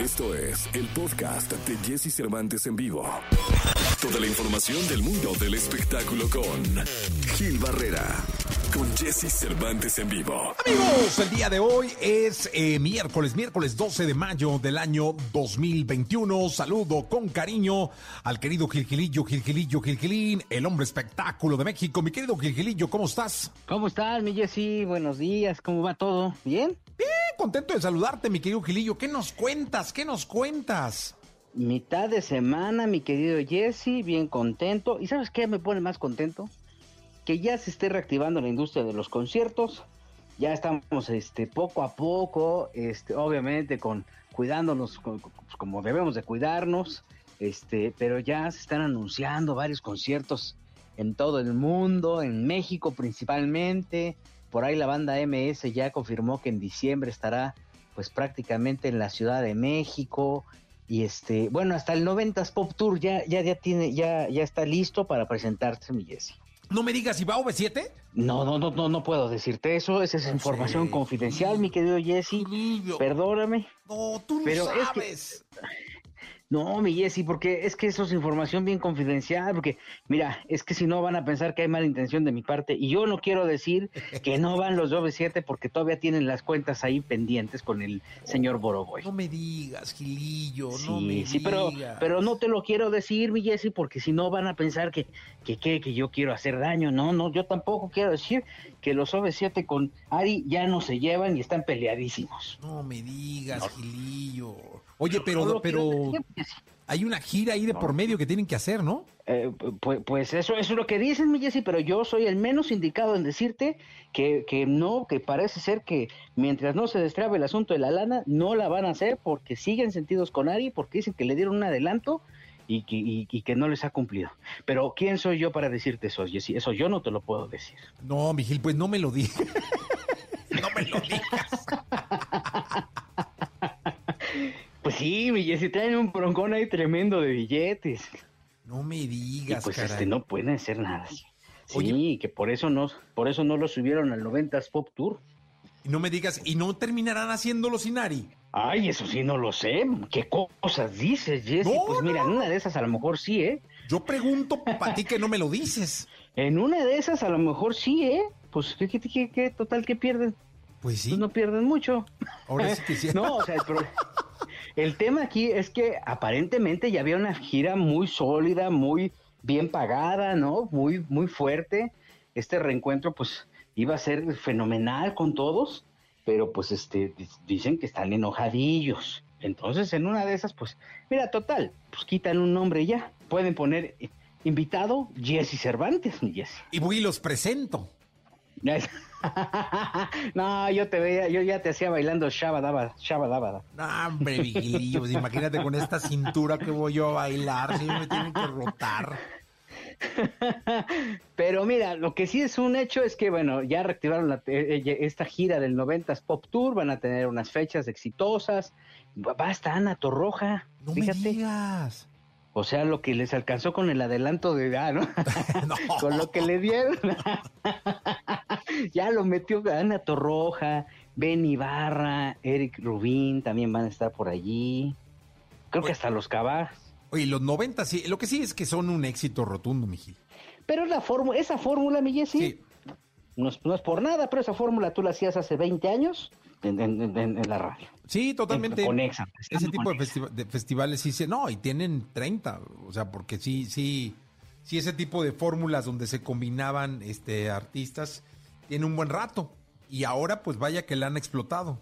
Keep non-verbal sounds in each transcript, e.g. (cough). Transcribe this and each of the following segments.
Esto es el podcast de Jesse Cervantes en vivo. Toda la información del mundo del espectáculo con Gil Barrera, con Jesse Cervantes en vivo. Amigos, el día de hoy es eh, miércoles, miércoles 12 de mayo del año 2021. Saludo con cariño al querido Gilgilillo, Gilgilillo, Gilgilín, el hombre espectáculo de México. Mi querido Gilgilillo, ¿cómo estás? ¿Cómo estás, mi Jessy? Buenos días, ¿cómo va todo? ¿Bien? Bien, contento de saludarte, mi querido Gilillo. ¿Qué nos cuentas? ¿Qué nos cuentas? Mitad de semana, mi querido Jesse, bien contento. ¿Y sabes qué me pone más contento? Que ya se esté reactivando la industria de los conciertos. Ya estamos este, poco a poco, este, obviamente con cuidándonos con- como debemos de cuidarnos, este, pero ya se están anunciando varios conciertos en todo el mundo, en México principalmente. Por ahí la banda MS ya confirmó que en diciembre estará pues prácticamente en la Ciudad de México y este, bueno, hasta el 90s Pop Tour ya ya ya tiene ya ya está listo para presentarse mi Jesse. No me digas, ¿y va OV7? No, no, no, no, no puedo decirte eso, esa es información Sí. confidencial, mi querido Jesse. Perdóname. No, tú no Pero es que- sabes. No, mi Jessy, porque es que eso es información bien confidencial, porque mira, es que si no van a pensar que hay mala intención de mi parte, y yo no quiero decir que no van los 7 porque todavía tienen las cuentas ahí pendientes con el señor Boroboy. No me digas, Gilillo, no Sí, me sí, pero, digas. pero no te lo quiero decir, mi Jessy, porque si no van a pensar que, que, que, que yo quiero hacer daño. No, no, yo tampoco quiero decir que los OV7 con Ari ya no se llevan y están peleadísimos. No me digas, Gilillo. Oye, pero, No pero quiero. Hay una gira ahí de por medio que tienen que hacer, ¿no? Eh, pues, pues eso, eso es lo que dicen, mi Jessy, pero yo soy el menos indicado en decirte que, que no, que parece ser que mientras no se destrabe el asunto de la lana, no la van a hacer porque siguen sentidos con Ari, porque dicen que le dieron un adelanto y que, y- y que no les ha cumplido. Pero ¿quién soy yo para decirte eso, Jessy? Eso yo no te lo puedo decir. No, mi Gil, pues no me lo digas. (laughs) no me lo digas. Pues sí, Jessy, traen un broncón ahí tremendo de billetes. No me Y digas, pues caray. este no pueden hacer nada. Sí, Oye. que por eso no, por eso no lo subieron al 90s Pop Tour. Y no me digas, y no terminarán haciéndolo sin Ari. Ay, eso sí no lo sé. ¿Qué cosas dices, Jesse? No, pues mira, en una de esas a lo mejor sí, ¿eh? Yo pregunto para ti que no me lo dices. En una de esas a lo mejor sí, ¿eh? Pues qué, qué, qué- qué, total que pierden. Pues sí, Pues no pierden mucho. ahora sí que sí. (laughs) No, o sea, el, pro- el tema aquí es que aparentemente ya había una gira muy sólida, muy bien pagada, ¿no? Muy, muy fuerte. Este reencuentro, pues, iba a ser fenomenal con todos, pero pues, este, di- dicen que están enojadillos. Entonces, en una de esas, pues, mira, total, pues quitan un nombre ya. Pueden poner invitado Jesse Cervantes, mi Jesse. Y voy y los presento. (laughs) no, yo te veía, yo ya te hacía bailando Shabadaba, Shabadaba. No, hombre, Vigilillo, pues imagínate con esta cintura que voy yo a bailar, si me tienen que rotar. (laughs) Pero mira, lo que sí es un hecho es que, bueno, ya reactivaron la- eh, esta gira del 90s Pop Tour, van a tener unas fechas exitosas. Hasta Ana Torroja, No me fíjate. digas. O sea, lo que les alcanzó con el adelanto de, ¿no? (laughs) No. con lo que le dieron. (laughs) ya lo metió Ana Torroja, Ben Ibarra, Eric Rubín también van a estar por allí. Creo que hasta los Cabas. Oye, los 90 sí, lo que sí es que son un éxito rotundo, mi Gil. Pero la fórmula, esa fórmula, mi Jessy, Sí. no es, no es por nada, pero esa fórmula tú la hacías hace 20 años en, en- en- en la radio. Sí, totalmente. Con Exa. Ese tipo de, festiva- de festivales sí se. No, y tienen 30. O sea, porque sí, sí. Sí, ese tipo de fórmulas donde se combinaban este, artistas tiene un buen rato. Y ahora, pues vaya que la han explotado.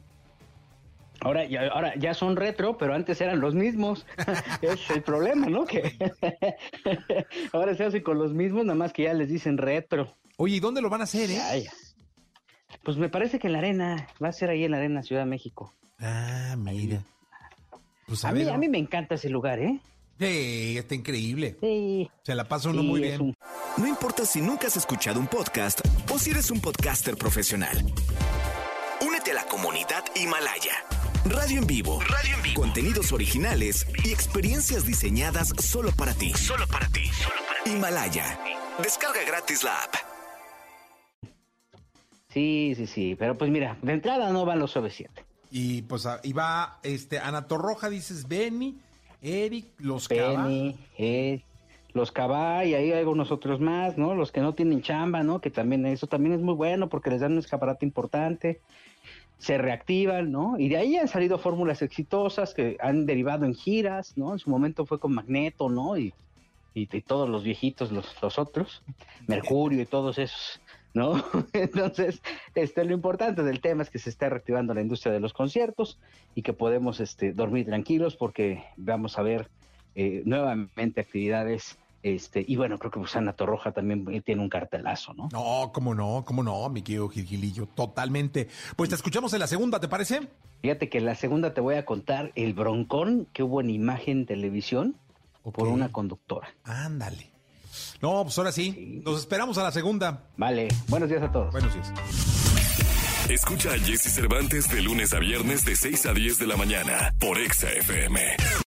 Ahora, ya, ahora ya son retro, pero antes eran los mismos. (laughs) es el problema, ¿no? Que (laughs) ahora se hace con los mismos, nada más que ya les dicen retro. Oye, ¿y dónde lo van a hacer, eh? Pues me parece que en la arena, va a ser ahí en la arena Ciudad de México. Ah, mira. Pues a, A mí, a mí me encanta ese lugar, ¿eh? Sí, está increíble. Sí. Se la pasa uno sí, muy bien. un- No importa si nunca has escuchado un podcast o si eres un podcaster profesional. Únete a la comunidad Himalaya. Radio en vivo. Radio en vivo. Contenidos originales y experiencias diseñadas solo para ti. Solo para ti. Himalaya. Descarga gratis la app. Sí, sí, sí. Pero pues mira, de entrada no van los OV7. Y pues iba este, Ana Torroja, dices, Benny, Eric, los Benny, eh, los Cabá y ahí hay algunos otros más, ¿no? Los que no tienen chamba, ¿no? Que también eso también es muy bueno porque les dan un escaparate importante, se reactivan, ¿no? Y de ahí han salido fórmulas exitosas que han derivado en giras, ¿no? En su momento fue con Magneto, ¿no? Y, y, todos los viejitos, los, los otros, Mercurio y todos esos. ¿no? (laughs) Entonces, este, lo importante del tema es que se está reactivando la industria de los conciertos y que podemos este, dormir tranquilos porque vamos a ver eh, nuevamente actividades. Este, y bueno, creo que Susana Torroja también tiene un cartelazo, ¿no? No, cómo no, cómo no, mi querido Gilgilillo, totalmente. Pues te escuchamos en la segunda, ¿te parece? Fíjate que en la segunda te voy a contar el broncón que hubo en imagen televisión por una conductora. Ándale. No, pues ahora sí. Nos esperamos a la segunda. Vale. Buenos días a todos. Buenos días. Escucha a Jesse Cervantes de lunes a viernes de 6 a 10 de la mañana por Exa FM.